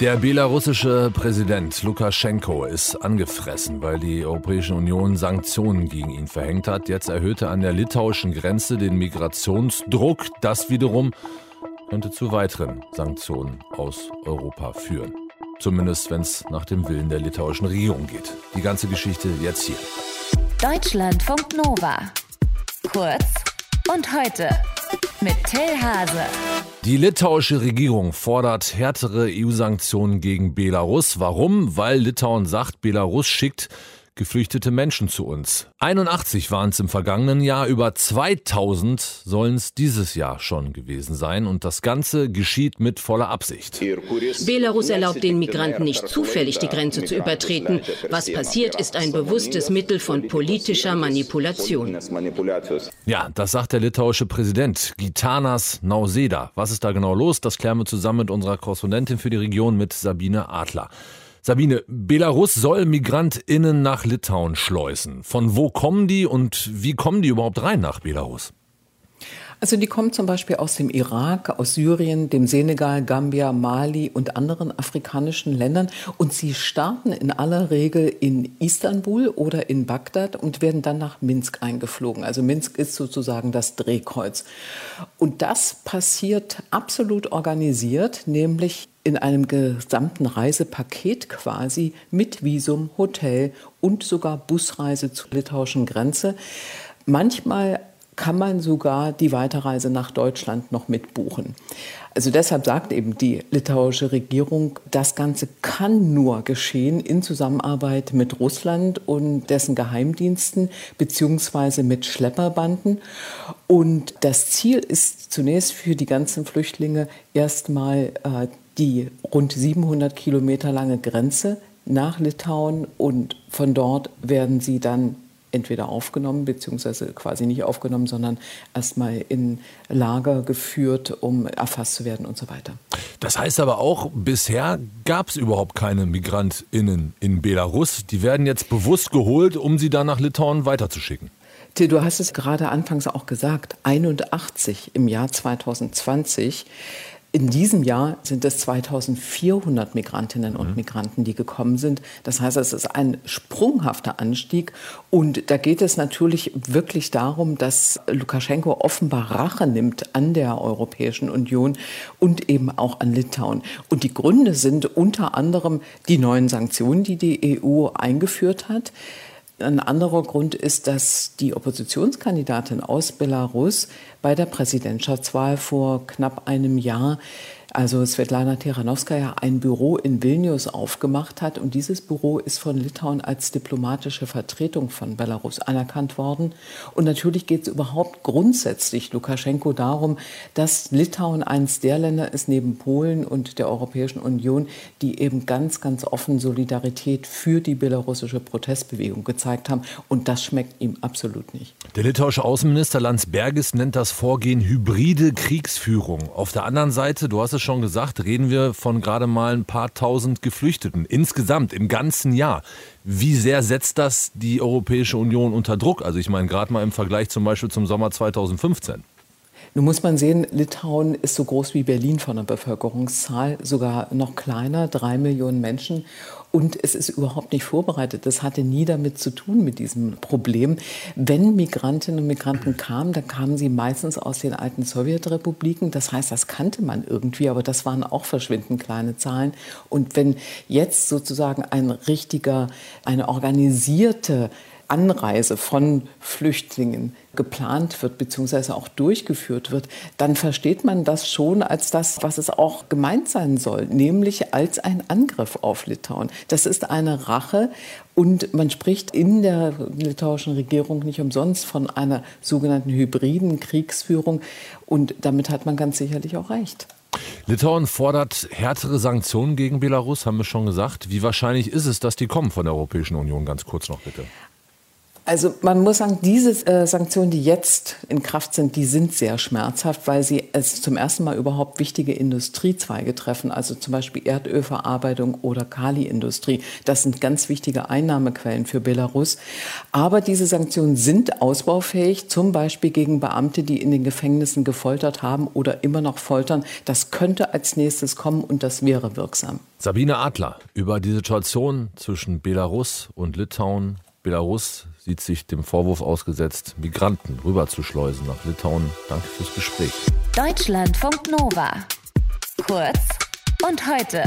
Der belarussische Präsident Lukaschenko ist angefressen, weil die Europäische Union Sanktionen gegen ihn verhängt hat. Jetzt erhöht er an der litauischen Grenze den Migrationsdruck. Das wiederum könnte zu weiteren Sanktionen aus Europa führen. Zumindest wenn es nach dem Willen der litauischen Regierung geht. Die ganze Geschichte jetzt hier. Deutschlandfunk Nova. Kurz und heute mit Till Hase. Die litauische Regierung fordert härtere EU-Sanktionen gegen Belarus. Warum? Weil Litauen sagt, Belarus schickt geflüchtete Menschen zu uns. 81 waren es im vergangenen Jahr, über 2000 sollen es dieses Jahr schon gewesen sein und das Ganze geschieht mit voller Absicht. Belarus erlaubt den Migranten nicht zufällig die Grenze zu übertreten. Was passiert, ist ein bewusstes Mittel von politischer Manipulation. Ja, das sagt der litauische Präsident Gitanas Nauseda. Was ist da genau los? Das klären wir zusammen mit unserer Korrespondentin für die Region mit Sabine Adler. Sabine, Belarus soll MigrantInnen nach Litauen schleusen. Von wo kommen die und wie kommen die überhaupt rein nach Belarus? Also die kommen zum Beispiel aus dem Irak, aus Syrien, dem Senegal, Gambia, Mali und anderen afrikanischen Ländern. Und sie starten in aller Regel in Istanbul oder in Bagdad und werden dann nach Minsk eingeflogen. Also Minsk ist sozusagen das Drehkreuz. Und das passiert absolut organisiert, nämlich in einem gesamten Reisepaket quasi mit Visum, Hotel und sogar Busreise zur litauischen Grenze. Manchmal kann man sogar die Weiterreise nach Deutschland noch mitbuchen. Also deshalb sagt eben die litauische Regierung, das Ganze kann nur geschehen in Zusammenarbeit mit Russland und dessen Geheimdiensten beziehungsweise mit Schlepperbanden. Und das Ziel ist zunächst für die ganzen Flüchtlinge erstmal äh, die rund 700 Kilometer lange Grenze nach Litauen und von dort werden sie dann entweder aufgenommen, beziehungsweise quasi nicht aufgenommen, sondern erstmal in Lager geführt, um erfasst zu werden und so weiter. Das heißt aber auch, bisher gab es überhaupt keine MigrantInnen in Belarus. Die werden jetzt bewusst geholt, um sie dann nach Litauen weiterzuschicken. Till, du hast es gerade anfangs auch gesagt, 81 im Jahr 2020 in diesem Jahr sind es 2400 Migrantinnen und mhm. Migranten, die gekommen sind. Das heißt, es ist ein sprunghafter Anstieg. Und da geht es natürlich wirklich darum, dass Lukaschenko offenbar Rache nimmt an der Europäischen Union und eben auch an Litauen. Und die Gründe sind unter anderem die neuen Sanktionen, die die EU eingeführt hat. Ein anderer Grund ist, dass die Oppositionskandidatin aus Belarus bei der Präsidentschaftswahl vor knapp einem Jahr also Svetlana Tiranowskaja ein Büro in Vilnius aufgemacht hat. Und dieses Büro ist von Litauen als diplomatische Vertretung von Belarus anerkannt worden. Und natürlich geht es überhaupt grundsätzlich Lukaschenko darum, dass Litauen eines der Länder ist neben Polen und der Europäischen Union, die eben ganz, ganz offen Solidarität für die belarussische Protestbewegung gezeigt haben. Und das schmeckt ihm absolut nicht. Der litauische Außenminister Landsbergis nennt das Vorgehen hybride Kriegsführung. Auf der anderen Seite, du hast es es schon gesagt, reden wir von gerade mal ein paar tausend Geflüchteten insgesamt im ganzen Jahr. Wie sehr setzt das die Europäische Union unter Druck? Also ich meine gerade mal im Vergleich zum Beispiel zum Sommer 2015. Nun muss man sehen, Litauen ist so groß wie Berlin von der Bevölkerungszahl, sogar noch kleiner, drei Millionen Menschen. Und es ist überhaupt nicht vorbereitet. Das hatte nie damit zu tun mit diesem Problem. Wenn Migrantinnen und Migranten kamen, dann kamen sie meistens aus den alten Sowjetrepubliken. Das heißt, das kannte man irgendwie, aber das waren auch verschwindend kleine Zahlen. Und wenn jetzt sozusagen ein richtiger, eine organisierte Anreise von Flüchtlingen geplant wird beziehungsweise auch durchgeführt wird, dann versteht man das schon als das, was es auch gemeint sein soll, nämlich als ein Angriff auf Litauen. Das ist eine Rache und man spricht in der litauischen Regierung nicht umsonst von einer sogenannten hybriden Kriegsführung und damit hat man ganz sicherlich auch recht. Litauen fordert härtere Sanktionen gegen Belarus, haben wir schon gesagt. Wie wahrscheinlich ist es, dass die kommen von der Europäischen Union? Ganz kurz noch bitte. Also man muss sagen, diese äh, Sanktionen, die jetzt in Kraft sind, die sind sehr schmerzhaft, weil sie es zum ersten Mal überhaupt wichtige Industriezweige treffen, also zum Beispiel Erdölverarbeitung oder Kaliindustrie. Das sind ganz wichtige Einnahmequellen für Belarus. Aber diese Sanktionen sind ausbaufähig, zum Beispiel gegen Beamte, die in den Gefängnissen gefoltert haben oder immer noch foltern. Das könnte als nächstes kommen und das wäre wirksam. Sabine Adler über die Situation zwischen Belarus und Litauen. Belarus sieht sich dem Vorwurf ausgesetzt, Migranten rüberzuschleusen nach Litauen. Danke fürs Gespräch. Deutschlandfunk Nova. Kurz und heute.